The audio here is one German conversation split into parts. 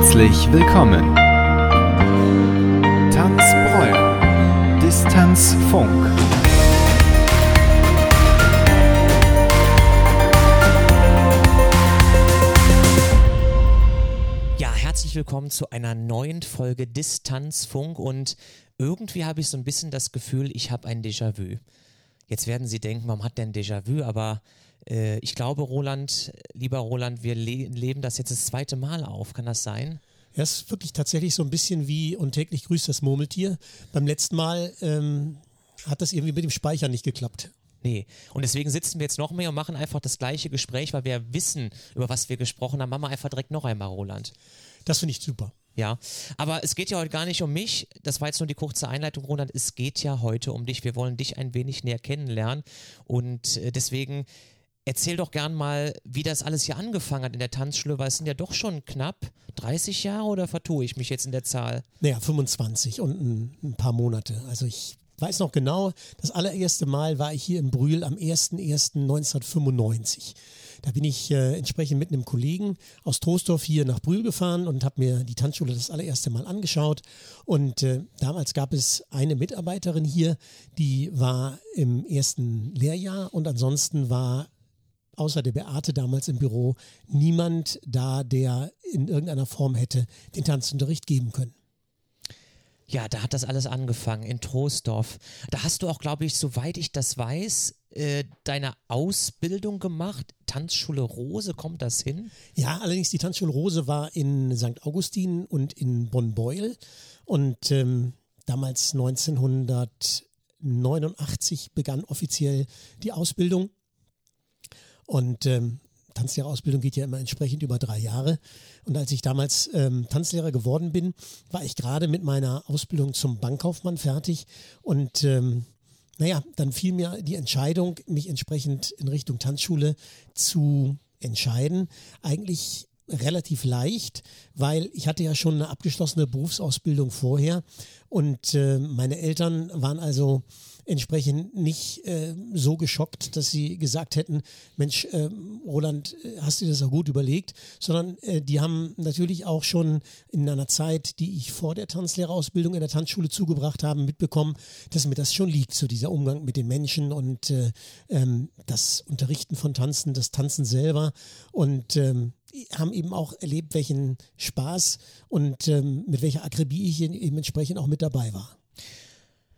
Herzlich willkommen. Tanzbräu. Distanzfunk. Ja, herzlich willkommen zu einer neuen Folge Distanzfunk und irgendwie habe ich so ein bisschen das Gefühl, ich habe ein Déjà-vu. Jetzt werden Sie denken, warum hat der ein Déjà-vu? Aber äh, ich glaube, Roland, lieber Roland, wir le leben das jetzt das zweite Mal auf. Kann das sein? Ja, es ist wirklich tatsächlich so ein bisschen wie und täglich grüßt das Murmeltier. Beim letzten Mal ähm, hat das irgendwie mit dem Speichern nicht geklappt. Nee. Und deswegen sitzen wir jetzt noch mehr und machen einfach das gleiche Gespräch, weil wir wissen, über was wir gesprochen haben. Machen wir einfach direkt noch einmal, Roland. Das finde ich super. Ja, aber es geht ja heute gar nicht um mich. Das war jetzt nur die kurze Einleitung, Roland. Es geht ja heute um dich. Wir wollen dich ein wenig näher kennenlernen. Und äh, deswegen erzähl doch gern mal, wie das alles hier angefangen hat in der Tanzschule, weil es sind ja doch schon knapp 30 Jahre oder vertue ich mich jetzt in der Zahl? Naja, 25 und ein, ein paar Monate. Also ich weiß noch genau, das allererste Mal war ich hier in Brühl am 01.01.1995. Da bin ich äh, entsprechend mit einem Kollegen aus Troisdorf hier nach Brühl gefahren und habe mir die Tanzschule das allererste Mal angeschaut. Und äh, damals gab es eine Mitarbeiterin hier, die war im ersten Lehrjahr und ansonsten war außer der Beate damals im Büro niemand da, der in irgendeiner Form hätte den Tanzunterricht geben können. Ja, da hat das alles angefangen in Troisdorf. Da hast du auch, glaube ich, soweit ich das weiß, äh, deine Ausbildung gemacht. Tanzschule Rose, kommt das hin? Ja, allerdings die Tanzschule Rose war in St. Augustin und in Bonn-Beuel. Und ähm, damals 1989 begann offiziell die Ausbildung. Und ähm, Tanzlehrerausbildung geht ja immer entsprechend über drei Jahre. Und als ich damals ähm, Tanzlehrer geworden bin, war ich gerade mit meiner Ausbildung zum Bankkaufmann fertig. Und ähm, naja, dann fiel mir die Entscheidung, mich entsprechend in Richtung Tanzschule zu entscheiden. Eigentlich relativ leicht, weil ich hatte ja schon eine abgeschlossene Berufsausbildung vorher und äh, meine Eltern waren also entsprechend nicht äh, so geschockt, dass sie gesagt hätten, Mensch, äh, Roland, äh, hast du das auch gut überlegt, sondern äh, die haben natürlich auch schon in einer Zeit, die ich vor der Tanzlehrerausbildung in der Tanzschule zugebracht habe, mitbekommen, dass mir das schon liegt, so dieser Umgang mit den Menschen und äh, ähm, das Unterrichten von Tanzen, das Tanzen selber. Und ähm, haben eben auch erlebt, welchen Spaß und ähm, mit welcher Akribie ich eben entsprechend auch mit dabei war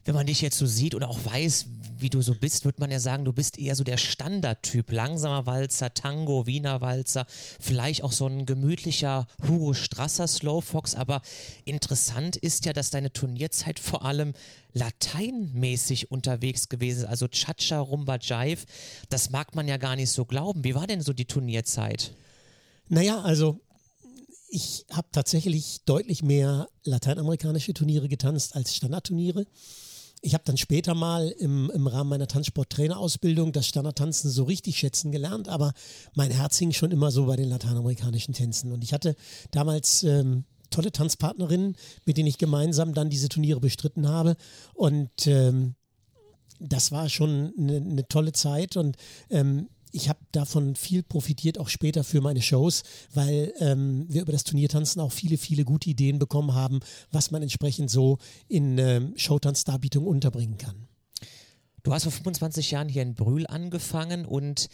wenn man dich jetzt so sieht oder auch weiß, wie du so bist, würde man ja sagen, du bist eher so der Standardtyp. Langsamer Walzer, Tango, Wiener Walzer, vielleicht auch so ein gemütlicher Hugo Strasser Slowfox. Aber interessant ist ja, dass deine Turnierzeit vor allem lateinmäßig unterwegs gewesen ist. Also Cha-Cha, Rumba, Jive. Das mag man ja gar nicht so glauben. Wie war denn so die Turnierzeit? Naja, also ich habe tatsächlich deutlich mehr lateinamerikanische Turniere getanzt als Standardturniere. Ich habe dann später mal im, im Rahmen meiner Tanzsporttrainerausbildung das Standardtanzen so richtig schätzen gelernt, aber mein Herz hing schon immer so bei den lateinamerikanischen Tänzen. Und ich hatte damals ähm, tolle Tanzpartnerinnen, mit denen ich gemeinsam dann diese Turniere bestritten habe. Und ähm, das war schon eine, eine tolle Zeit und ähm, ich habe davon viel profitiert, auch später für meine Shows, weil ähm, wir über das Turniertanzen auch viele, viele gute Ideen bekommen haben, was man entsprechend so in ähm, Showtanzdarbietung unterbringen kann. Du hast vor 25 Jahren hier in Brühl angefangen und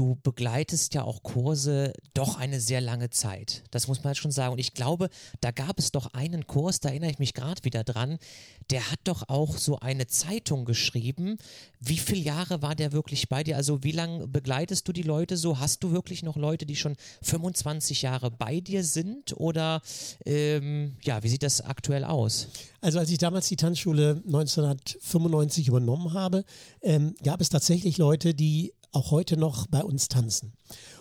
du begleitest ja auch Kurse doch eine sehr lange Zeit. Das muss man jetzt schon sagen. Und ich glaube, da gab es doch einen Kurs, da erinnere ich mich gerade wieder dran, der hat doch auch so eine Zeitung geschrieben. Wie viele Jahre war der wirklich bei dir? Also wie lange begleitest du die Leute so? Hast du wirklich noch Leute, die schon 25 Jahre bei dir sind? Oder ähm, ja, wie sieht das aktuell aus? Also als ich damals die Tanzschule 1995 übernommen habe, ähm, gab es tatsächlich Leute, die auch heute noch bei uns tanzen.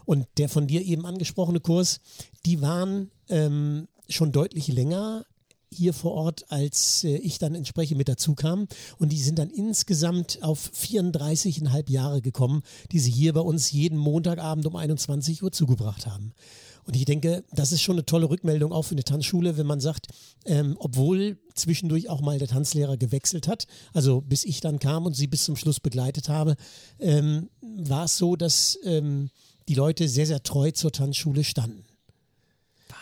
Und der von dir eben angesprochene Kurs, die waren ähm, schon deutlich länger hier vor Ort, als äh, ich dann entsprechend mit dazu kam. Und die sind dann insgesamt auf 34,5 Jahre gekommen, die sie hier bei uns jeden Montagabend um 21 Uhr zugebracht haben. Und ich denke, das ist schon eine tolle Rückmeldung auch für eine Tanzschule, wenn man sagt, ähm, obwohl zwischendurch auch mal der Tanzlehrer gewechselt hat, also bis ich dann kam und sie bis zum Schluss begleitet habe, ähm, war es so, dass ähm, die Leute sehr, sehr treu zur Tanzschule standen.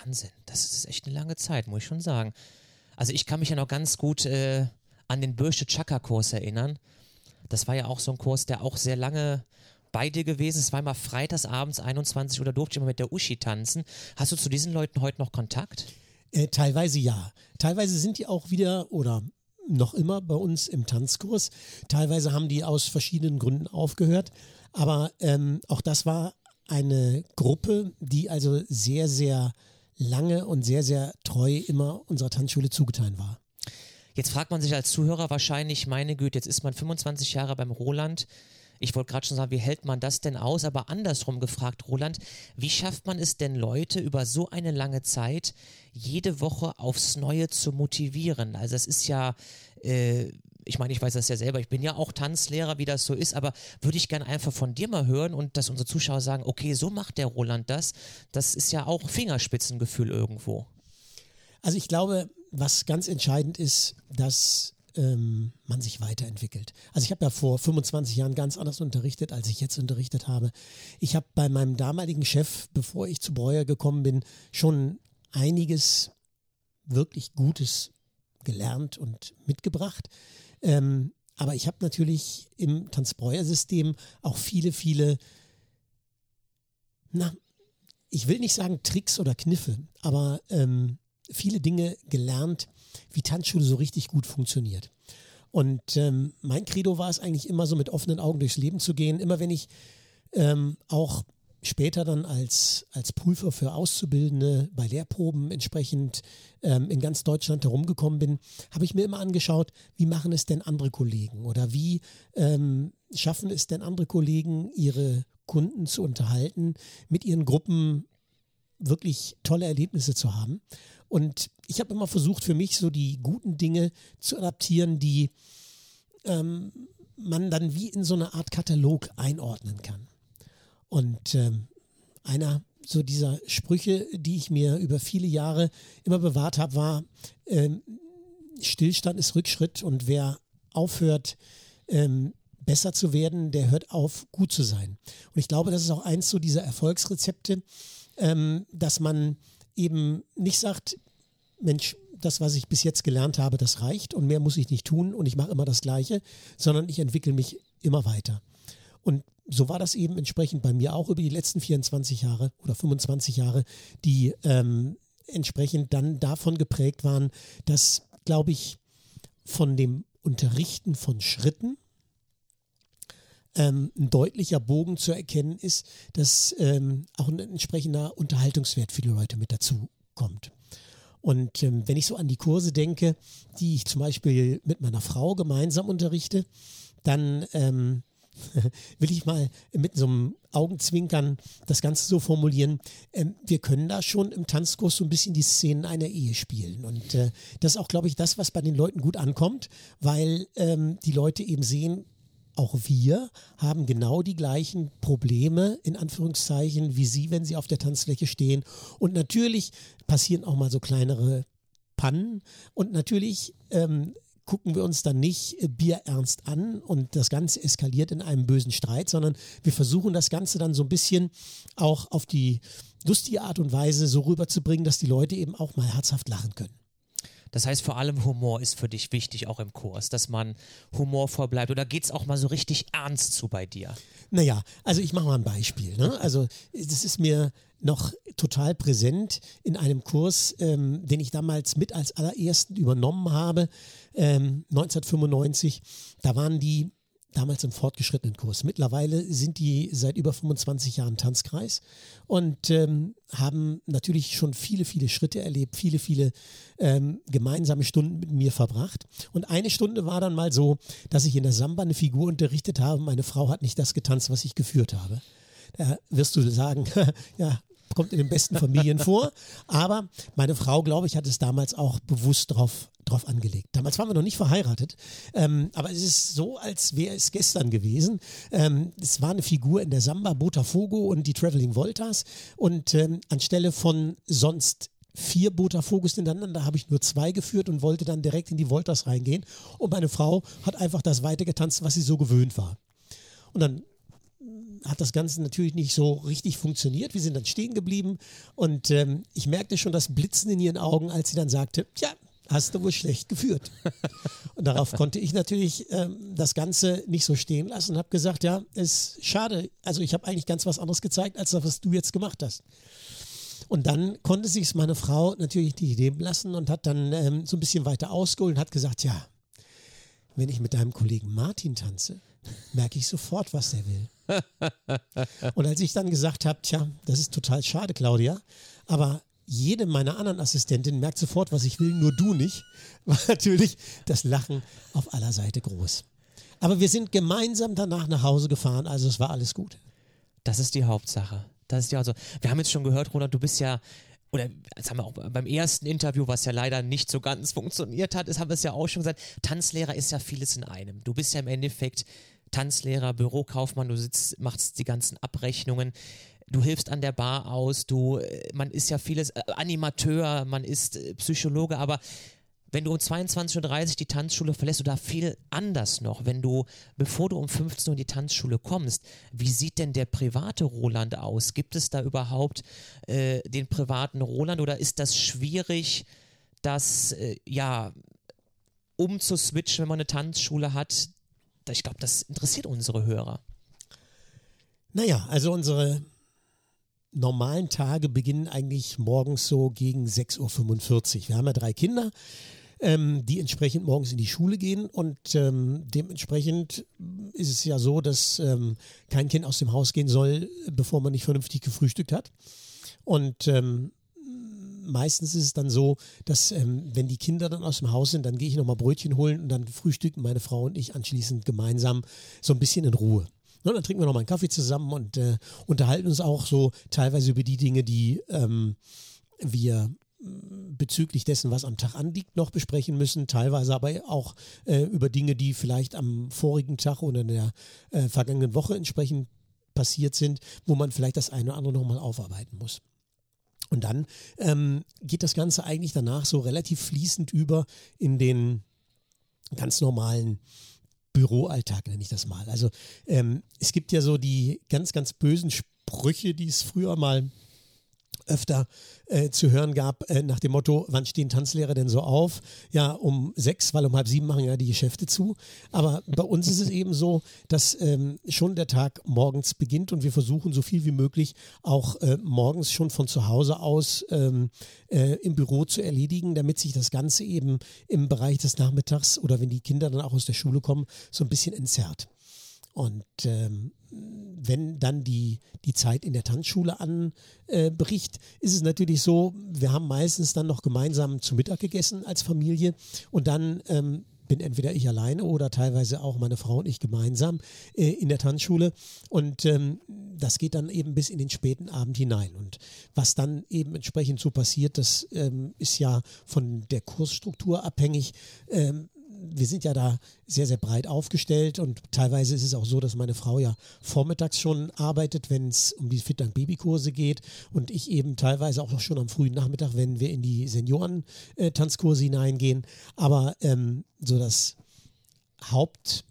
Wahnsinn, das ist echt eine lange Zeit, muss ich schon sagen. Also ich kann mich ja noch ganz gut äh, an den Bürsche Chaka-Kurs erinnern. Das war ja auch so ein Kurs, der auch sehr lange bei dir gewesen. Es war immer freitags abends 21 Uhr, da durfte ich immer mit der Uschi tanzen. Hast du zu diesen Leuten heute noch Kontakt? Äh, teilweise ja. Teilweise sind die auch wieder oder noch immer bei uns im Tanzkurs. Teilweise haben die aus verschiedenen Gründen aufgehört. Aber ähm, auch das war eine Gruppe, die also sehr, sehr lange und sehr, sehr treu immer unserer Tanzschule zugetan war. Jetzt fragt man sich als Zuhörer wahrscheinlich, meine Güte, jetzt ist man 25 Jahre beim Roland. Ich wollte gerade schon sagen, wie hält man das denn aus? Aber andersrum gefragt, Roland, wie schafft man es denn, Leute über so eine lange Zeit jede Woche aufs Neue zu motivieren? Also es ist ja, äh, ich meine, ich weiß das ja selber, ich bin ja auch Tanzlehrer, wie das so ist, aber würde ich gerne einfach von dir mal hören und dass unsere Zuschauer sagen, okay, so macht der Roland das. Das ist ja auch Fingerspitzengefühl irgendwo. Also ich glaube, was ganz entscheidend ist, dass ähm, man sich weiterentwickelt. Also ich habe ja vor 25 Jahren ganz anders unterrichtet, als ich jetzt unterrichtet habe. Ich habe bei meinem damaligen Chef, bevor ich zu Breuer gekommen bin, schon einiges wirklich Gutes gelernt und mitgebracht. Ähm, aber ich habe natürlich im Tanzbreuer-System auch viele, viele, na, ich will nicht sagen Tricks oder Kniffe, aber ähm, viele Dinge gelernt, wie Tanzschule so richtig gut funktioniert. Und ähm, mein Credo war es eigentlich immer so mit offenen Augen durchs Leben zu gehen. Immer wenn ich ähm, auch später dann als, als Prüfer für Auszubildende bei Lehrproben entsprechend ähm, in ganz Deutschland herumgekommen bin, habe ich mir immer angeschaut, wie machen es denn andere Kollegen oder wie ähm, schaffen es denn andere Kollegen, ihre Kunden zu unterhalten, mit ihren Gruppen wirklich tolle Erlebnisse zu haben. Und ich habe immer versucht, für mich so die guten Dinge zu adaptieren, die ähm, man dann wie in so eine Art Katalog einordnen kann. Und ähm, einer so dieser Sprüche, die ich mir über viele Jahre immer bewahrt habe, war, ähm, Stillstand ist Rückschritt und wer aufhört, ähm, besser zu werden, der hört auf, gut zu sein. Und ich glaube, das ist auch eins so dieser Erfolgsrezepte, ähm, dass man eben nicht sagt, Mensch, das, was ich bis jetzt gelernt habe, das reicht und mehr muss ich nicht tun und ich mache immer das Gleiche, sondern ich entwickle mich immer weiter. Und so war das eben entsprechend bei mir auch über die letzten 24 Jahre oder 25 Jahre, die ähm, entsprechend dann davon geprägt waren, dass, glaube ich, von dem Unterrichten von Schritten ähm, ein deutlicher Bogen zu erkennen ist, dass ähm, auch ein entsprechender Unterhaltungswert für die Leute mit dazu kommt. Und ähm, wenn ich so an die Kurse denke, die ich zum Beispiel mit meiner Frau gemeinsam unterrichte, dann ähm, will ich mal mit so einem Augenzwinkern das Ganze so formulieren. Ähm, wir können da schon im Tanzkurs so ein bisschen die Szenen einer Ehe spielen. Und äh, das ist auch, glaube ich, das, was bei den Leuten gut ankommt, weil ähm, die Leute eben sehen, auch wir haben genau die gleichen Probleme, in Anführungszeichen, wie Sie, wenn Sie auf der Tanzfläche stehen. Und natürlich passieren auch mal so kleinere Pannen. Und natürlich ähm, gucken wir uns dann nicht bierernst an und das Ganze eskaliert in einem bösen Streit, sondern wir versuchen das Ganze dann so ein bisschen auch auf die lustige Art und Weise so rüberzubringen, dass die Leute eben auch mal herzhaft lachen können. Das heißt, vor allem Humor ist für dich wichtig, auch im Kurs, dass man humorvoll bleibt. Oder geht es auch mal so richtig ernst zu bei dir? Naja, also ich mache mal ein Beispiel. Ne? Also das ist mir noch total präsent in einem Kurs, ähm, den ich damals mit als allerersten übernommen habe, ähm, 1995. Da waren die damals im fortgeschrittenen Kurs. Mittlerweile sind die seit über 25 Jahren Tanzkreis und ähm, haben natürlich schon viele, viele Schritte erlebt, viele, viele ähm, gemeinsame Stunden mit mir verbracht. Und eine Stunde war dann mal so, dass ich in der Samba eine Figur unterrichtet habe. Meine Frau hat nicht das getanzt, was ich geführt habe. Da wirst du sagen, ja, kommt in den besten Familien vor. Aber meine Frau, glaube ich, hat es damals auch bewusst drauf, drauf angelegt. Damals waren wir noch nicht verheiratet. Ähm, aber es ist so, als wäre es gestern gewesen. Ähm, es war eine Figur in der Samba, Botafogo und die Traveling Voltas. Und ähm, anstelle von sonst vier Botafogos hintereinander habe ich nur zwei geführt und wollte dann direkt in die Voltas reingehen. Und meine Frau hat einfach das weitergetanzt, was sie so gewöhnt war. Und dann hat das Ganze natürlich nicht so richtig funktioniert. Wir sind dann stehen geblieben und ähm, ich merkte schon das Blitzen in ihren Augen, als sie dann sagte, tja, hast du wohl schlecht geführt. Und darauf konnte ich natürlich ähm, das Ganze nicht so stehen lassen und habe gesagt, ja, ist schade. Also ich habe eigentlich ganz was anderes gezeigt, als das, was du jetzt gemacht hast. Und dann konnte sich meine Frau natürlich nicht leben lassen und hat dann ähm, so ein bisschen weiter ausgeholt und hat gesagt, ja, wenn ich mit deinem Kollegen Martin tanze, merke ich sofort, was der will. und als ich dann gesagt habe, tja, das ist total schade, Claudia, aber jede meiner anderen Assistentinnen merkt sofort, was ich will, nur du nicht, war natürlich das Lachen auf aller Seite groß. Aber wir sind gemeinsam danach nach Hause gefahren, also es war alles gut. Das ist die Hauptsache. Das ist ja also, wir haben jetzt schon gehört, Roland, du bist ja, oder das haben wir auch beim ersten Interview, was ja leider nicht so ganz funktioniert hat, das haben wir es ja auch schon gesagt, Tanzlehrer ist ja vieles in einem. Du bist ja im Endeffekt Tanzlehrer, Bürokaufmann, du sitzt, machst die ganzen Abrechnungen, du hilfst an der Bar aus, du, äh, man ist ja vieles, äh, Animateur, man ist äh, Psychologe, aber wenn du um 22.30 Uhr die Tanzschule verlässt oder viel anders noch, wenn du, bevor du um 15 Uhr in die Tanzschule kommst, wie sieht denn der private Roland aus? Gibt es da überhaupt äh, den privaten Roland oder ist das schwierig, das äh, ja umzuswitchen, wenn man eine Tanzschule hat? Ich glaube, das interessiert unsere Hörer. Naja, also unsere normalen Tage beginnen eigentlich morgens so gegen 6.45 Uhr. Wir haben ja drei Kinder ähm, die entsprechend morgens in die Schule gehen. Und ähm, dementsprechend ist es ja so, dass ähm, kein Kind aus dem Haus gehen soll, bevor man nicht vernünftig gefrühstückt hat. Und ähm, meistens ist es dann so, dass ähm, wenn die Kinder dann aus dem Haus sind, dann gehe ich nochmal Brötchen holen und dann frühstücken meine Frau und ich anschließend gemeinsam so ein bisschen in Ruhe. Und dann trinken wir nochmal einen Kaffee zusammen und äh, unterhalten uns auch so teilweise über die Dinge, die ähm, wir bezüglich dessen, was am Tag anliegt, noch besprechen müssen, teilweise aber auch äh, über Dinge, die vielleicht am vorigen Tag oder in der äh, vergangenen Woche entsprechend passiert sind, wo man vielleicht das eine oder andere nochmal aufarbeiten muss. Und dann ähm, geht das Ganze eigentlich danach so relativ fließend über in den ganz normalen Büroalltag, nenne ich das mal. Also ähm, es gibt ja so die ganz, ganz bösen Sprüche, die es früher mal öfter äh, zu hören gab, äh, nach dem Motto, wann stehen Tanzlehrer denn so auf? Ja, um sechs, weil um halb sieben machen ja die Geschäfte zu. Aber bei uns ist es eben so, dass ähm, schon der Tag morgens beginnt und wir versuchen so viel wie möglich auch äh, morgens schon von zu Hause aus ähm, äh, im Büro zu erledigen, damit sich das Ganze eben im Bereich des Nachmittags oder wenn die Kinder dann auch aus der Schule kommen, so ein bisschen entzerrt. Und ähm, wenn dann die, die Zeit in der Tanzschule anbricht, äh, ist es natürlich so, wir haben meistens dann noch gemeinsam zu Mittag gegessen als Familie und dann ähm, bin entweder ich alleine oder teilweise auch meine Frau und ich gemeinsam äh, in der Tanzschule. Und ähm, das geht dann eben bis in den späten Abend hinein. Und was dann eben entsprechend so passiert, das ähm, ist ja von der Kursstruktur abhängig. Ähm, wir sind ja da sehr, sehr breit aufgestellt und teilweise ist es auch so, dass meine Frau ja vormittags schon arbeitet, wenn es um die Fit Babykurse geht und ich eben teilweise auch schon am frühen Nachmittag, wenn wir in die Senioren-Tanzkurse hineingehen. Aber ähm, so das Haupt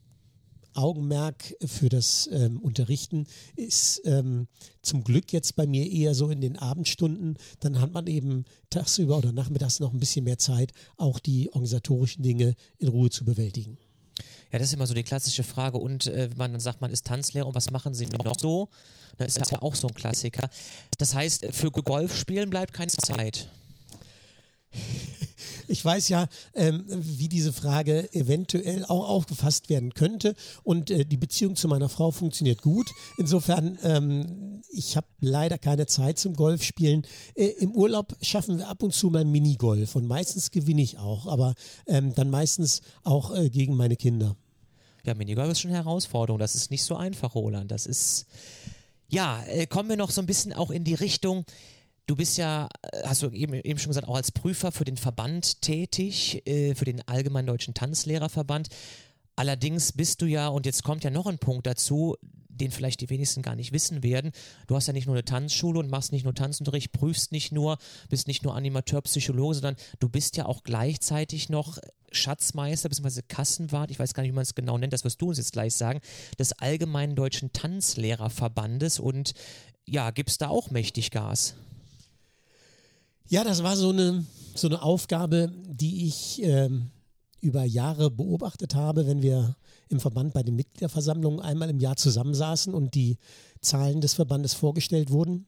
Augenmerk für das ähm, Unterrichten ist ähm, zum Glück jetzt bei mir eher so in den Abendstunden. Dann hat man eben tagsüber oder nachmittags noch ein bisschen mehr Zeit, auch die organisatorischen Dinge in Ruhe zu bewältigen. Ja, das ist immer so die klassische Frage. Und äh, man dann sagt, man ist Tanzlehrer und was machen Sie noch so? Das ist ja auch so ein Klassiker. Das heißt, für Golf spielen bleibt keine Zeit. Ich weiß ja, ähm, wie diese Frage eventuell auch aufgefasst werden könnte. Und äh, die Beziehung zu meiner Frau funktioniert gut. Insofern, ähm, ich habe leider keine Zeit zum Golfspielen. Äh, Im Urlaub schaffen wir ab und zu mal Minigolf und meistens gewinne ich auch, aber ähm, dann meistens auch äh, gegen meine Kinder. Ja, Minigolf ist schon eine Herausforderung. Das ist nicht so einfach, Roland. Das ist. Ja, äh, kommen wir noch so ein bisschen auch in die Richtung. Du bist ja, äh, hast du eben, eben schon gesagt, auch als Prüfer für den Verband tätig, äh, für den Allgemeinen Deutschen Tanzlehrerverband. Allerdings bist du ja, und jetzt kommt ja noch ein Punkt dazu, den vielleicht die wenigsten gar nicht wissen werden. Du hast ja nicht nur eine Tanzschule und machst nicht nur Tanzunterricht, prüfst nicht nur, bist nicht nur Animateur, Psychologe, sondern du bist ja auch gleichzeitig noch Schatzmeister bzw. Kassenwart, ich weiß gar nicht, wie man es genau nennt, das wirst du uns jetzt gleich sagen, des Allgemeinen Deutschen Tanzlehrerverbandes und ja, gibt es da auch mächtig Gas? Ja, das war so eine, so eine Aufgabe, die ich ähm, über Jahre beobachtet habe, wenn wir im Verband bei den Mitgliederversammlungen einmal im Jahr zusammensaßen und die Zahlen des Verbandes vorgestellt wurden.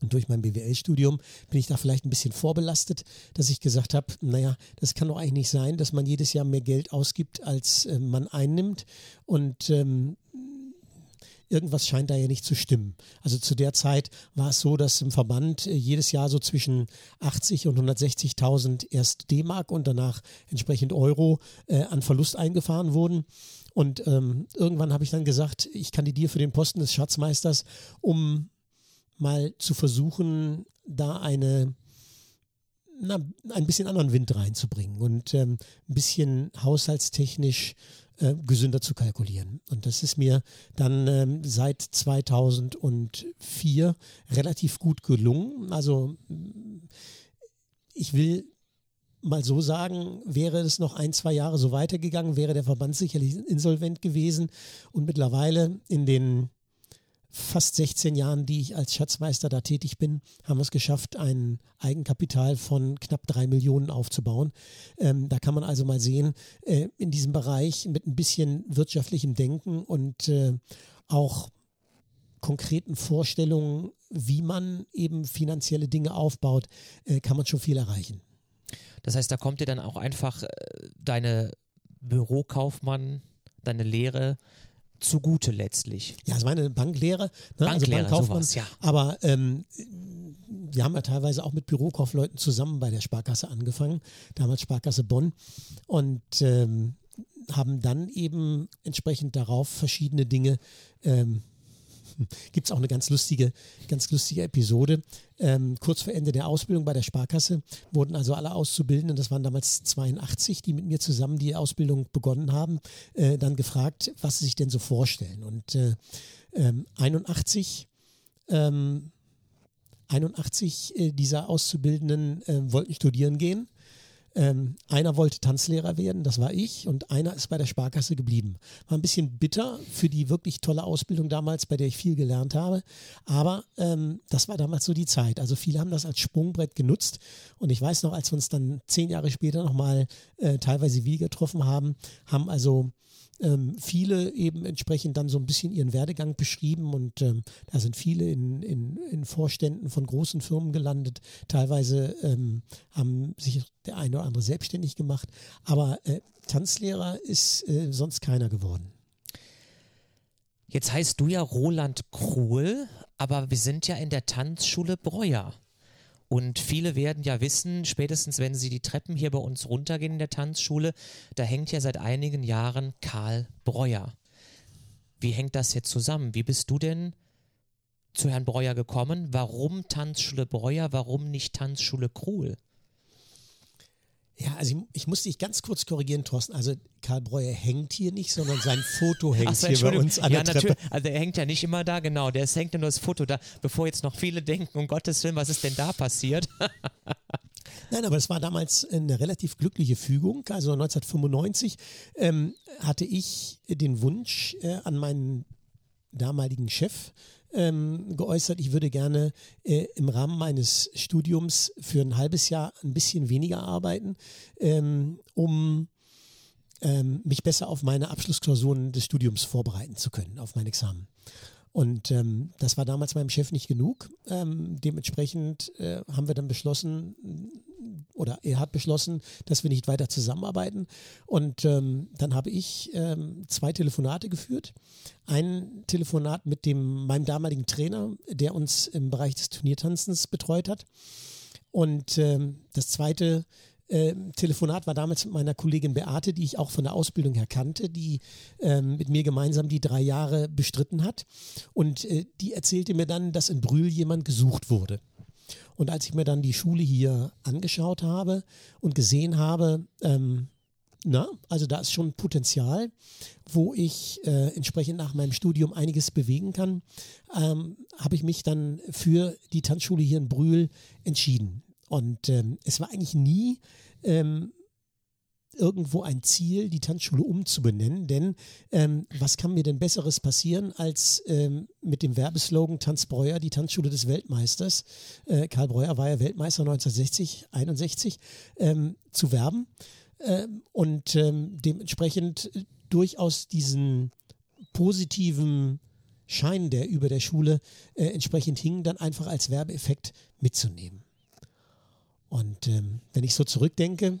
Und durch mein BWL-Studium bin ich da vielleicht ein bisschen vorbelastet, dass ich gesagt habe, naja, das kann doch eigentlich nicht sein, dass man jedes Jahr mehr Geld ausgibt, als äh, man einnimmt. Und ähm, irgendwas scheint da ja nicht zu stimmen. Also zu der Zeit war es so, dass im Verband äh, jedes Jahr so zwischen 80 und 160.000 erst D-Mark und danach entsprechend Euro äh, an Verlust eingefahren wurden. Und ähm, irgendwann habe ich dann gesagt, ich kandidiere für den Posten des Schatzmeisters, um mal zu versuchen, da eine na, ein bisschen anderen Wind reinzubringen und ähm, ein bisschen haushaltstechnisch äh, gesünder zu kalkulieren. Und das ist mir dann ähm, seit 2004 relativ gut gelungen. Also ich will mal so sagen, wäre es noch ein, zwei Jahre so weitergegangen, wäre der Verband sicherlich insolvent gewesen und mittlerweile in den fast 16 Jahren, die ich als Schatzmeister da tätig bin, haben wir es geschafft, ein Eigenkapital von knapp drei Millionen aufzubauen. Ähm, da kann man also mal sehen, äh, in diesem Bereich mit ein bisschen wirtschaftlichem Denken und äh, auch konkreten Vorstellungen, wie man eben finanzielle Dinge aufbaut, äh, kann man schon viel erreichen. Das heißt, da kommt dir dann auch einfach äh, deine Bürokaufmann, deine Lehre zugute letztlich. Ja, es war eine Banklehre, ne? Banklehre, also Bankkaufmann. Sowas, ja. Aber ähm, wir haben ja teilweise auch mit Bürokaufleuten zusammen bei der Sparkasse angefangen, damals Sparkasse Bonn. Und ähm, haben dann eben entsprechend darauf verschiedene Dinge ähm, gibt es auch eine ganz lustige, ganz lustige Episode. Ähm, kurz vor Ende der Ausbildung bei der Sparkasse wurden also alle Auszubildenden, das waren damals 82, die mit mir zusammen die Ausbildung begonnen haben, äh, dann gefragt, was sie sich denn so vorstellen. Und äh, ähm, 81 ähm, 81 äh, dieser Auszubildenden äh, wollten studieren gehen ähm, einer wollte Tanzlehrer werden, das war ich, und einer ist bei der Sparkasse geblieben. War ein bisschen bitter für die wirklich tolle Ausbildung damals, bei der ich viel gelernt habe, aber ähm, das war damals so die Zeit. Also viele haben das als Sprungbrett genutzt und ich weiß noch, als wir uns dann zehn Jahre später nochmal äh, teilweise wieder getroffen haben, haben also ähm, viele eben entsprechend dann so ein bisschen ihren Werdegang beschrieben und ähm, da sind viele in, in, in, Vorständen von großen Firmen gelandet. Teilweise ähm, haben sich der eine oder andere selbstständig gemacht, aber äh, Tanzlehrer ist äh, sonst keiner geworden. Jetzt heißt du ja Roland Kruhl, aber wir sind ja in der Tanzschule Breuer. Und viele werden ja wissen, spätestens wenn sie die Treppen hier bei uns runtergehen in der Tanzschule, da hängt ja seit einigen Jahren Karl Breuer. Wie hängt das jetzt zusammen? Wie bist du denn zu Herrn Breuer gekommen? Warum Tanzschule Breuer? Warum nicht Tanzschule Kruhl? Ja, also ich, ich, muss dich ganz kurz korrigieren, Thorsten. Also Karl Breuer hängt hier nicht, sondern sein Foto hängt so, hier bei uns an ja, der Treppe. Also er hängt ja nicht immer da, genau. Der hängt ja nur das Foto da, bevor jetzt noch viele denken, um Gottes Willen, was ist denn da passiert? Nein, aber es war damals eine relativ glückliche Fügung. Also 1995 ähm, hatte ich den Wunsch äh, an meinen damaligen Chef, ähm, geäußert, ich würde gerne äh, im Rahmen meines Studiums für ein halbes Jahr ein bisschen weniger arbeiten, ähm, um ähm, mich besser auf meine Abschlussklausuren des Studiums vorbereiten zu können, auf mein Examen. Und ähm, das war damals meinem Chef nicht genug. Ähm, dementsprechend äh, haben wir dann beschlossen, oder er hat beschlossen, dass wir nicht weiter zusammenarbeiten. Und ähm, dann habe ich ähm, zwei Telefonate geführt. Ein Telefonat mit dem, meinem damaligen Trainer, der uns im Bereich des Turniertanzens betreut hat. Und ähm, das zweite äh, Telefonat war damals mit meiner Kollegin Beate, die ich auch von der Ausbildung her kannte, die ähm, mit mir gemeinsam die drei Jahre bestritten hat. Und äh, die erzählte mir dann, dass in Brühl jemand gesucht wurde. Und als ich mir dann die Schule hier angeschaut habe und gesehen habe, ähm, na, also da ist schon Potenzial, wo ich äh, entsprechend nach meinem Studium einiges bewegen kann, ähm, habe ich mich dann für die Tanzschule hier in Brühl entschieden. Und ähm, es war eigentlich nie ähm, irgendwo ein Ziel, die Tanzschule umzubenennen, denn ähm, was kann mir denn Besseres passieren, als ähm, mit dem Werbeslogan Tanz Breuer, die Tanzschule des Weltmeisters, äh, Karl Breuer war ja Weltmeister 1960, 61, ähm, zu werben. Ähm, und dementsprechend durchaus diesen positiven Schein, der über der Schule äh, entsprechend hing, dann einfach als Werbeeffekt mitzunehmen. Und ähm, wenn ich so zurückdenke,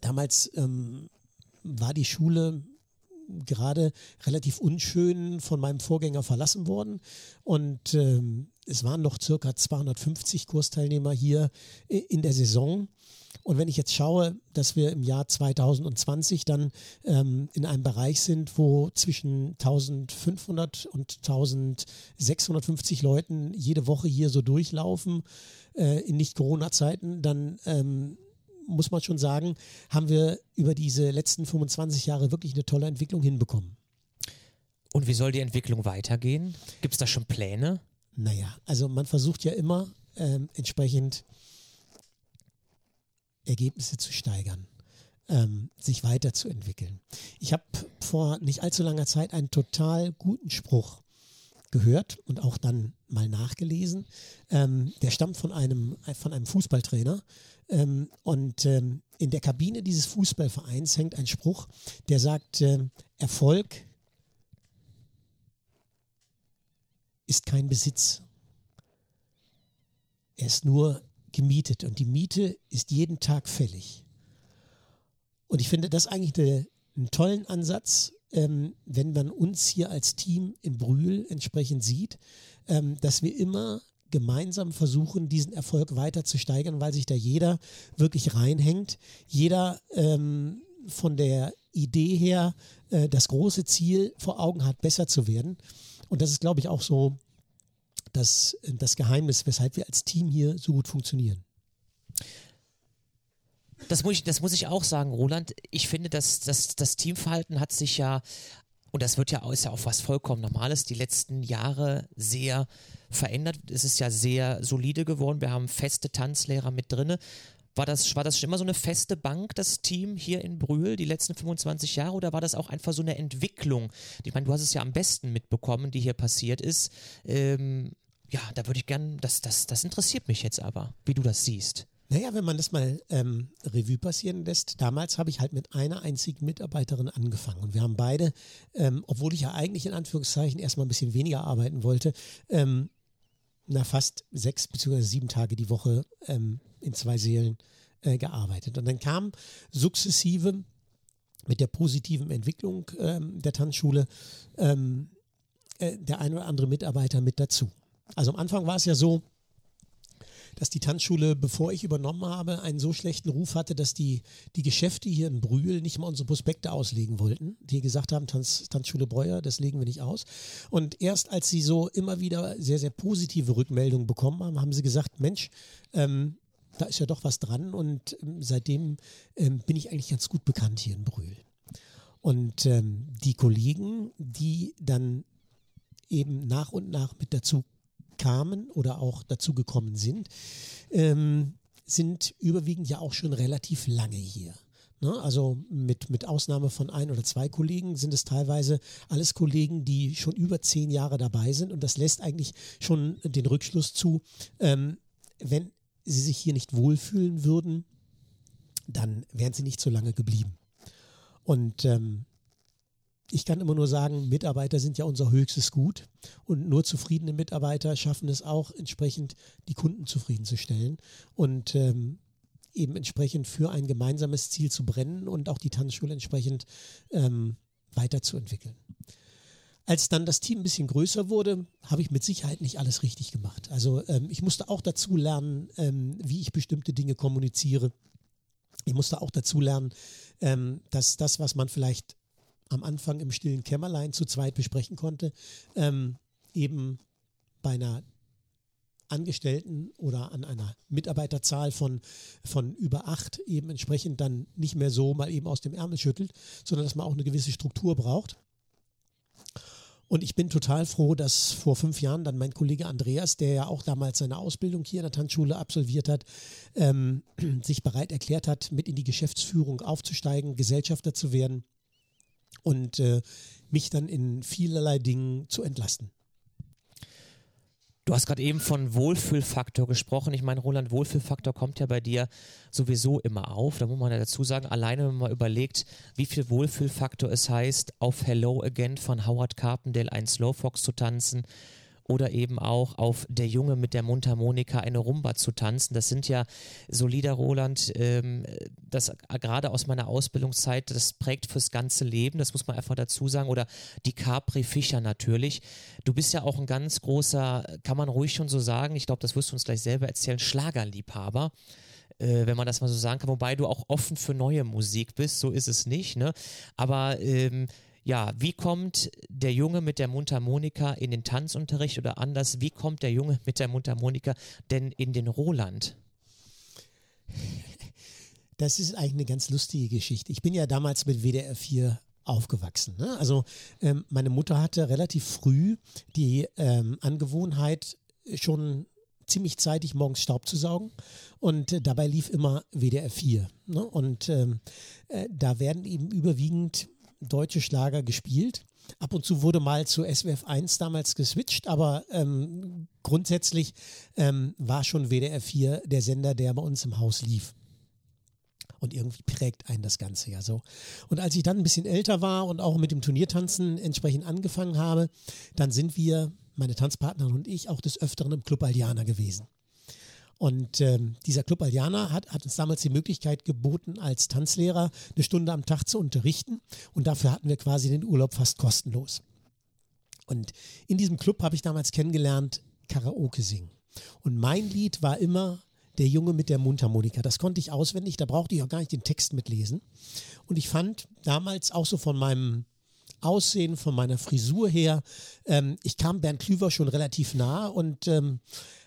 damals ähm, war die Schule gerade relativ unschön von meinem Vorgänger verlassen worden und ähm, es waren noch circa 250 Kursteilnehmer hier in der Saison. Und wenn ich jetzt schaue, dass wir im Jahr 2020 dann ähm, in einem Bereich sind, wo zwischen 1500 und 1650 Leuten jede Woche hier so durchlaufen äh, in Nicht-Corona-Zeiten, dann ähm, muss man schon sagen, haben wir über diese letzten 25 Jahre wirklich eine tolle Entwicklung hinbekommen. Und wie soll die Entwicklung weitergehen? Gibt es da schon Pläne? Naja, also man versucht ja immer ähm, entsprechend Ergebnisse zu steigern, ähm, sich weiterzuentwickeln. Ich habe vor nicht allzu langer Zeit einen total guten Spruch gehört und auch dann mal nachgelesen. Ähm, der stammt von einem, von einem Fußballtrainer. Ähm, und ähm, in der Kabine dieses Fußballvereins hängt ein Spruch, der sagt, äh, Erfolg ist kein Besitz. Er ist nur gemietet und die Miete ist jeden Tag fällig. Und ich finde das eigentlich eine, einen tollen Ansatz, ähm, wenn man uns hier als Team in Brühl entsprechend sieht, ähm, dass wir immer gemeinsam versuchen, diesen Erfolg weiter zu steigern, weil sich da jeder wirklich reinhängt. Jeder ähm, von der Idee her äh, das große Ziel vor Augen hat, besser zu werden. Und das ist, glaube ich, auch so das, das Geheimnis, weshalb wir als Team hier so gut funktionieren. Das muss, ich, das muss ich auch sagen, Roland. Ich finde, dass, dass das Teamverhalten hat sich ja, und das wird ja, ist ja auch was vollkommen Normales, die letzten Jahre sehr verändert. Es ist ja sehr solide geworden. Wir haben feste Tanzlehrer mit drinne. War das, war das schon immer so eine feste Bank, das Team hier in Brühl, die letzten 25 Jahre, oder war das auch einfach so eine Entwicklung? Ich meine, du hast es ja am besten mitbekommen, die hier passiert ist. Ähm, ja, da würde ich gerne, das, das, das interessiert mich jetzt aber, wie du das siehst. Naja, wenn man das mal ähm, Revue passieren lässt, damals habe ich halt mit einer einzigen Mitarbeiterin angefangen und wir haben beide, ähm, obwohl ich ja eigentlich in Anführungszeichen erstmal ein bisschen weniger arbeiten wollte, ähm, na fast sechs bzw. sieben Tage die Woche ähm, in zwei Seelen äh, gearbeitet. Und dann kam sukzessive mit der positiven Entwicklung ähm, der Tanzschule ähm, äh, der ein oder andere Mitarbeiter mit dazu. Also am Anfang war es ja so, dass die Tanzschule, bevor ich übernommen habe, einen so schlechten Ruf hatte, dass die, die Geschäfte hier in Brühl nicht mal unsere Prospekte auslegen wollten. Die gesagt haben, Tanz, Tanzschule Breuer, das legen wir nicht aus. Und erst als sie so immer wieder sehr, sehr positive Rückmeldungen bekommen haben, haben sie gesagt, Mensch, ähm, da ist ja doch was dran und ähm, seitdem ähm, bin ich eigentlich ganz gut bekannt hier in Brühl. Und ähm, die Kollegen, die dann eben nach und nach mit dazu kamen oder auch dazu gekommen sind, ähm, sind überwiegend ja auch schon relativ lange hier. Ne? Also mit, mit Ausnahme von ein oder zwei Kollegen sind es teilweise alles Kollegen, die schon über zehn Jahre dabei sind und das lässt eigentlich schon den Rückschluss zu, ähm, wenn sie sich hier nicht wohlfühlen würden, dann wären sie nicht so lange geblieben. Und ähm, ich kann immer nur sagen, Mitarbeiter sind ja unser höchstes Gut und nur zufriedene Mitarbeiter schaffen es auch entsprechend, die Kunden zufriedenzustellen und ähm, eben entsprechend für ein gemeinsames Ziel zu brennen und auch die Tanzschule entsprechend ähm, weiterzuentwickeln. Als dann das Team ein bisschen größer wurde, habe ich mit Sicherheit nicht alles richtig gemacht. Also ähm, ich musste auch dazu lernen, ähm, wie ich bestimmte Dinge kommuniziere. Ich musste auch dazu lernen, ähm, dass das, was man vielleicht am Anfang im stillen Kämmerlein zu zweit besprechen konnte, ähm, eben bei einer Angestellten oder an einer Mitarbeiterzahl von, von über acht eben entsprechend dann nicht mehr so mal eben aus dem Ärmel schüttelt, sondern dass man auch eine gewisse Struktur braucht. Und ich bin total froh, dass vor fünf Jahren dann mein Kollege Andreas, der ja auch damals seine Ausbildung hier in der Tanzschule absolviert hat, ähm, sich bereit erklärt hat, mit in die Geschäftsführung aufzusteigen, Gesellschafter zu werden und äh, mich dann in vielerlei Dingen zu entlasten. Du hast gerade eben von Wohlfühlfaktor gesprochen. Ich meine, Roland, Wohlfühlfaktor kommt ja bei dir sowieso immer auf. Da muss man ja dazu sagen, alleine wenn man überlegt, wie viel Wohlfühlfaktor es heißt, auf Hello Again von Howard Carpendale ein Slowfox zu tanzen oder eben auch auf Der Junge mit der Mundharmonika eine Rumba zu tanzen. Das sind ja solider Roland, ähm, das gerade aus meiner Ausbildungszeit, das prägt fürs ganze Leben, das muss man einfach dazu sagen. Oder die Capri Fischer natürlich. Du bist ja auch ein ganz großer, kann man ruhig schon so sagen, ich glaube, das wirst du uns gleich selber erzählen, Schlagerliebhaber äh, wenn man das mal so sagen kann, wobei du auch offen für neue Musik bist, so ist es nicht, ne? Aber ähm, ja, wie kommt der Junge mit der Mundharmonika in den Tanzunterricht oder anders, wie kommt der Junge mit der Mundharmonika denn in den Roland? Das ist eigentlich eine ganz lustige Geschichte. Ich bin ja damals mit WDR 4 aufgewachsen. Ne? Also ähm, meine Mutter hatte relativ früh die ähm, Angewohnheit, schon ziemlich zeitig morgens Staub zu saugen und äh, dabei lief immer WDR 4. Ne? Und ähm, äh, da werden eben überwiegend deutsche Schlager gespielt. Ab und zu wurde mal zu SWF 1 damals geswitcht, aber ähm, grundsätzlich ähm, war schon WDR 4 der Sender, der bei uns im Haus lief. Und irgendwie prägt einen das Ganze ja so. Und als ich dann ein bisschen älter war und auch mit dem Turniertanzen entsprechend angefangen habe, dann sind wir, meine Tanzpartnerin und ich, auch des Öfteren im Club Aldiana gewesen. Und ähm, dieser Club Aldiana hat, hat uns damals die Möglichkeit geboten, als Tanzlehrer eine Stunde am Tag zu unterrichten. Und dafür hatten wir quasi den Urlaub fast kostenlos. Und in diesem Club habe ich damals kennengelernt, Karaoke singen. Und mein Lied war immer der Junge mit der Mundharmonika. Das konnte ich auswendig, da brauchte ich auch gar nicht den Text mitlesen. Und ich fand damals auch so von meinem Aussehen, von meiner Frisur her, ähm, ich kam Bernd Klüver schon relativ nah und ähm,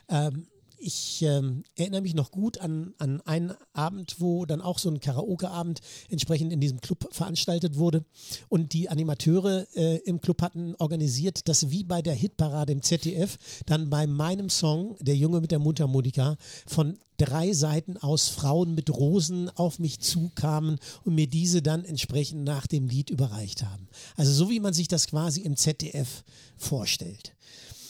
ähm, ich ähm, erinnere mich noch gut an, an einen Abend, wo dann auch so ein Karaoke-Abend entsprechend in diesem Club veranstaltet wurde. Und die Animateure äh, im Club hatten organisiert, dass wie bei der Hitparade im ZDF dann bei meinem Song, Der Junge mit der Mundharmonika, von drei Seiten aus Frauen mit Rosen auf mich zukamen und mir diese dann entsprechend nach dem Lied überreicht haben. Also so wie man sich das quasi im ZDF vorstellt.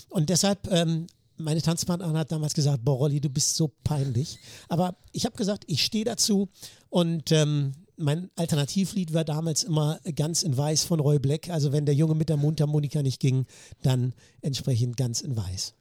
Und deshalb ähm, meine Tanzpartnerin hat damals gesagt, Borolli, du bist so peinlich. Aber ich habe gesagt, ich stehe dazu und ähm, mein Alternativlied war damals immer ganz in weiß von Roy Black. Also wenn der Junge mit der Mundharmonika nicht ging, dann entsprechend ganz in weiß.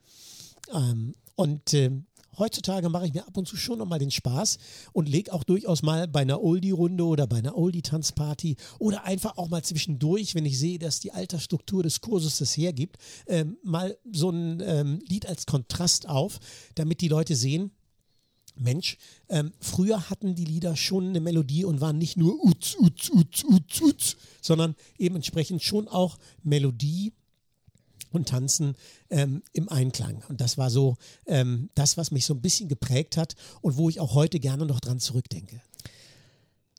Ähm, und äh, heutzutage mache ich mir ab und zu schon nochmal den Spaß und lege auch durchaus mal bei einer Oldie-Runde oder bei einer Oldie-Tanzparty oder einfach auch mal zwischendurch, wenn ich sehe, dass die Altersstruktur des Kurses das hergibt, ähm, mal so ein ähm, Lied als Kontrast auf, damit die Leute sehen, Mensch, ähm, früher hatten die Lieder schon eine Melodie und waren nicht nur uz, uz, uz, uz, uz, sondern eben entsprechend schon auch Melodie, und Tanzen ähm, im Einklang. Und das war so ähm, das, was mich so ein bisschen geprägt hat und wo ich auch heute gerne noch dran zurückdenke.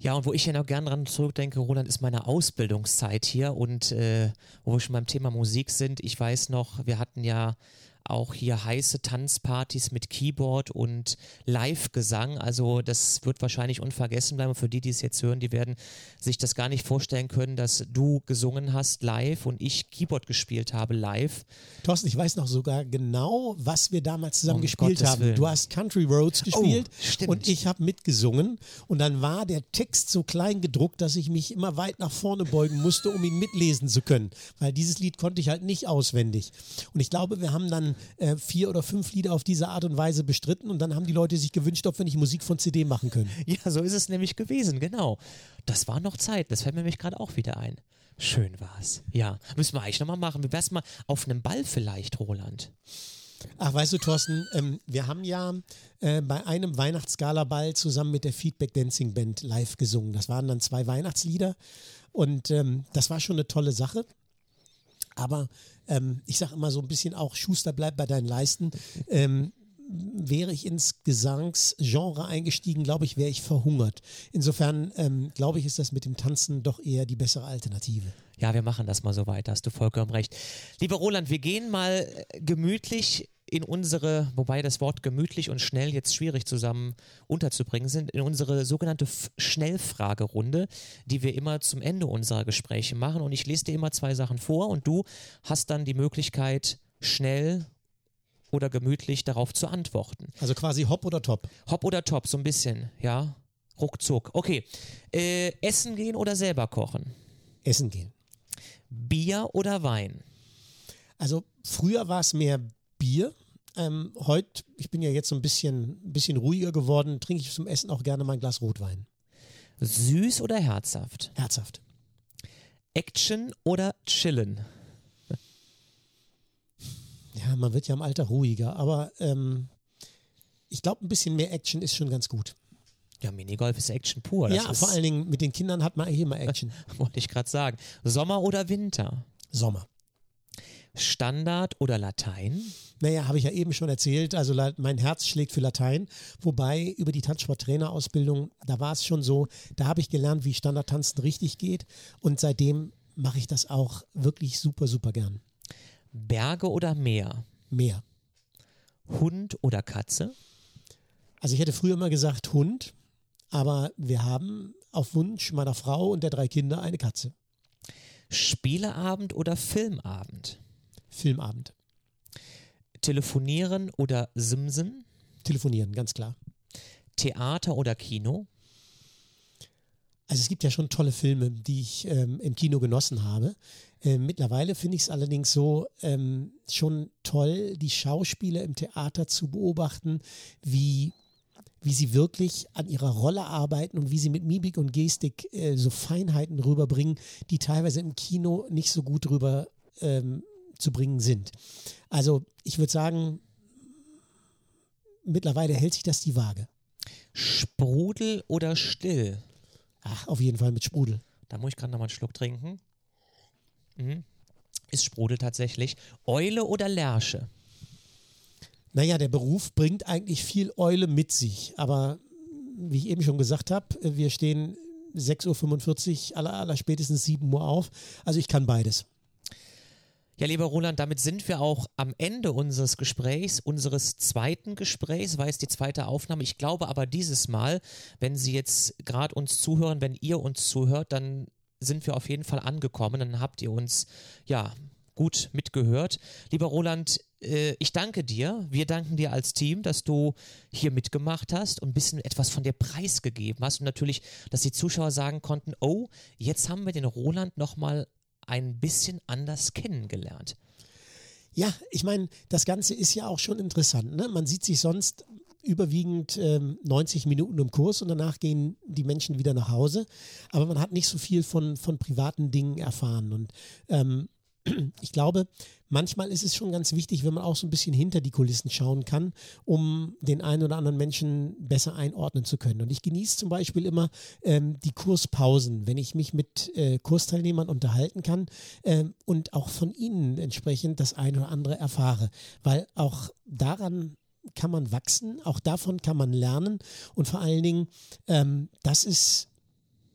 Ja, und wo ich ja noch gerne dran zurückdenke, Roland, ist meine Ausbildungszeit hier und äh, wo wir schon beim Thema Musik sind. Ich weiß noch, wir hatten ja auch hier heiße Tanzpartys mit Keyboard und Live-Gesang. Also das wird wahrscheinlich unvergessen bleiben. Für die, die es jetzt hören, die werden sich das gar nicht vorstellen können, dass du gesungen hast live und ich Keyboard gespielt habe live. Thorsten, ich weiß noch sogar genau, was wir damals zusammen um gespielt Gottes haben. Willen. Du hast Country Roads gespielt oh, und ich habe mitgesungen. Und dann war der Text so klein gedruckt, dass ich mich immer weit nach vorne beugen musste, um ihn mitlesen zu können. Weil dieses Lied konnte ich halt nicht auswendig. Und ich glaube, wir haben dann äh, vier oder fünf Lieder auf diese Art und Weise bestritten und dann haben die Leute sich gewünscht, ob wir nicht Musik von CD machen können. Ja, so ist es nämlich gewesen, genau. Das war noch Zeit, das fällt mir nämlich gerade auch wieder ein. Schön war es. Ja, müssen wir eigentlich nochmal machen. Wie wär's mal auf einem Ball vielleicht, Roland? Ach, weißt du, Thorsten, ähm, wir haben ja äh, bei einem Weihnachtsgalaball zusammen mit der Feedback Dancing Band live gesungen. Das waren dann zwei Weihnachtslieder und ähm, das war schon eine tolle Sache. Aber ähm, ich sage immer so ein bisschen auch, Schuster bleibt bei deinen Leisten. Ähm, wäre ich ins Gesangsgenre eingestiegen, glaube ich, wäre ich verhungert. Insofern ähm, glaube ich, ist das mit dem Tanzen doch eher die bessere Alternative. Ja, wir machen das mal so weiter, hast du vollkommen recht. Lieber Roland, wir gehen mal äh, gemütlich in unsere, wobei das Wort gemütlich und schnell jetzt schwierig zusammen unterzubringen sind, in unsere sogenannte F Schnellfragerunde, die wir immer zum Ende unserer Gespräche machen. Und ich lese dir immer zwei Sachen vor und du hast dann die Möglichkeit, schnell oder gemütlich darauf zu antworten. Also quasi hopp oder top? Hopp oder top, so ein bisschen, ja. Ruckzuck. Okay. Äh, essen gehen oder selber kochen? Essen gehen. Bier oder Wein? Also früher war es mehr Bier. Ähm, heute, ich bin ja jetzt so ein bisschen, bisschen ruhiger geworden, trinke ich zum Essen auch gerne mal ein Glas Rotwein. Süß oder herzhaft? Herzhaft. Action oder chillen? Ja, man wird ja im Alter ruhiger, aber ähm, ich glaube, ein bisschen mehr Action ist schon ganz gut. Ja, Minigolf ist Action pur. Ja, vor allen Dingen mit den Kindern hat man eigentlich immer Action. Wollte ich gerade sagen. Sommer oder Winter? Sommer. Standard oder Latein? Naja, habe ich ja eben schon erzählt. Also mein Herz schlägt für Latein. Wobei über die Tanzsporttrainerausbildung, da war es schon so, da habe ich gelernt, wie Standardtanzen richtig geht. Und seitdem mache ich das auch wirklich super, super gern. Berge oder Meer? Meer. Hund oder Katze? Also ich hätte früher immer gesagt Hund, aber wir haben auf Wunsch meiner Frau und der drei Kinder eine Katze. Spieleabend oder Filmabend? Filmabend. Telefonieren oder Simsen? Telefonieren, ganz klar. Theater oder Kino? Also es gibt ja schon tolle Filme, die ich ähm, im Kino genossen habe. Ähm, mittlerweile finde ich es allerdings so ähm, schon toll, die Schauspieler im Theater zu beobachten, wie, wie sie wirklich an ihrer Rolle arbeiten und wie sie mit Mimik und Gestik äh, so Feinheiten rüberbringen, die teilweise im Kino nicht so gut rüber ähm, zu bringen sind. Also ich würde sagen, mittlerweile hält sich das die Waage. Sprudel oder still? Ach, auf jeden Fall mit Sprudel. Da muss ich gerade noch mal einen Schluck trinken. Mhm. Ist Sprudel tatsächlich. Eule oder Lerche? Naja, der Beruf bringt eigentlich viel Eule mit sich. Aber wie ich eben schon gesagt habe, wir stehen 6.45 Uhr, aller, aller spätestens 7 Uhr auf. Also ich kann beides. Ja, lieber Roland, damit sind wir auch am Ende unseres Gesprächs, unseres zweiten Gesprächs, war es die zweite Aufnahme. Ich glaube aber dieses Mal, wenn Sie jetzt gerade uns zuhören, wenn ihr uns zuhört, dann sind wir auf jeden Fall angekommen. Dann habt ihr uns ja gut mitgehört. Lieber Roland, äh, ich danke dir. Wir danken dir als Team, dass du hier mitgemacht hast und ein bisschen etwas von dir preisgegeben hast und natürlich, dass die Zuschauer sagen konnten, oh, jetzt haben wir den Roland nochmal ein bisschen anders kennengelernt. Ja, ich meine, das Ganze ist ja auch schon interessant. Ne? Man sieht sich sonst überwiegend ähm, 90 Minuten im Kurs und danach gehen die Menschen wieder nach Hause. Aber man hat nicht so viel von, von privaten Dingen erfahren. Und ähm, ich glaube, manchmal ist es schon ganz wichtig, wenn man auch so ein bisschen hinter die Kulissen schauen kann, um den einen oder anderen Menschen besser einordnen zu können. Und ich genieße zum Beispiel immer ähm, die Kurspausen, wenn ich mich mit äh, Kursteilnehmern unterhalten kann ähm, und auch von ihnen entsprechend das eine oder andere erfahre, weil auch daran kann man wachsen, auch davon kann man lernen und vor allen Dingen, ähm, das ist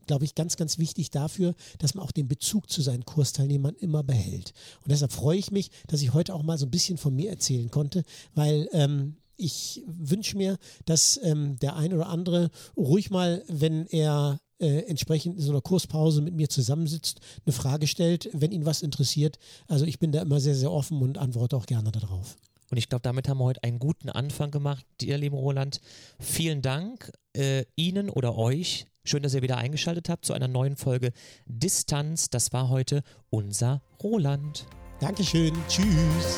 glaube ich, ganz, ganz wichtig dafür, dass man auch den Bezug zu seinen Kursteilnehmern immer behält. Und deshalb freue ich mich, dass ich heute auch mal so ein bisschen von mir erzählen konnte, weil ähm, ich wünsche mir, dass ähm, der ein oder andere ruhig mal, wenn er äh, entsprechend in so einer Kurspause mit mir zusammensitzt, eine Frage stellt, wenn ihn was interessiert. Also ich bin da immer sehr, sehr offen und antworte auch gerne darauf. Und ich glaube, damit haben wir heute einen guten Anfang gemacht, dir, lieber Roland. Vielen Dank äh, Ihnen oder euch Schön, dass ihr wieder eingeschaltet habt zu einer neuen Folge Distanz. Das war heute unser Roland. Dankeschön. Tschüss.